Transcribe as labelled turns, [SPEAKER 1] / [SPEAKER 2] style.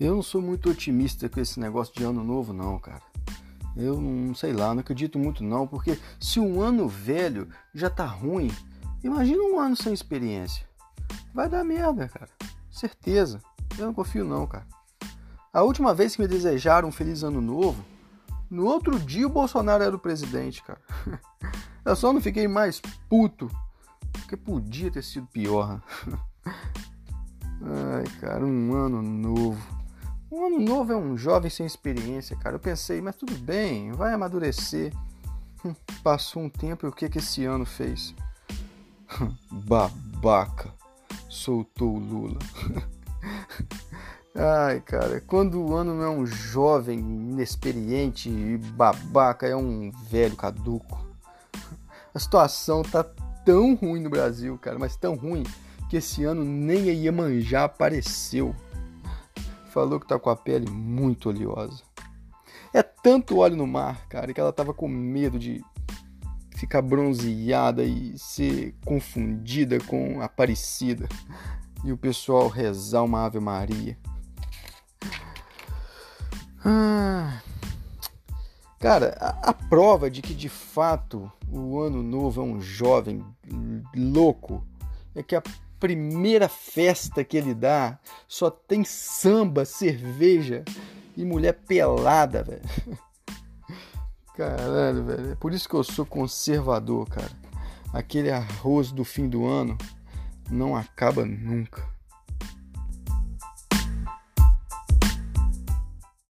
[SPEAKER 1] Eu não sou muito otimista com esse negócio de ano novo, não, cara. Eu não sei lá, não acredito muito não, porque se um ano velho já tá ruim, imagina um ano sem experiência. Vai dar merda, cara. Certeza. Eu não confio não, cara. A última vez que me desejaram um feliz ano novo, no outro dia o Bolsonaro era o presidente, cara. Eu só não fiquei mais puto, porque podia ter sido pior. Ai, cara, um ano novo. Um ano novo é um jovem sem experiência, cara. Eu pensei, mas tudo bem, vai amadurecer. Hum, passou um tempo e o que que esse ano fez? Babaca. Soltou o Lula. Ai, cara, quando o ano não é um jovem inexperiente e babaca, é um velho caduco. A situação tá tão ruim no Brasil, cara, mas tão ruim que esse ano nem a Iemanjá apareceu. Falou que tá com a pele muito oleosa. É tanto óleo no mar, cara, que ela tava com medo de ficar bronzeada e ser confundida com Aparecida. E o pessoal rezar uma Ave Maria. Ah. Cara, a, a, prova de que de fato o ano novo é um jovem louco é que a primeira festa que ele dá só tem samba, cerveja e mulher pelada, velho. Caralho, velho. É por isso que eu sou conservador, cara. Aquele arroz do fim do ano não acaba nunca.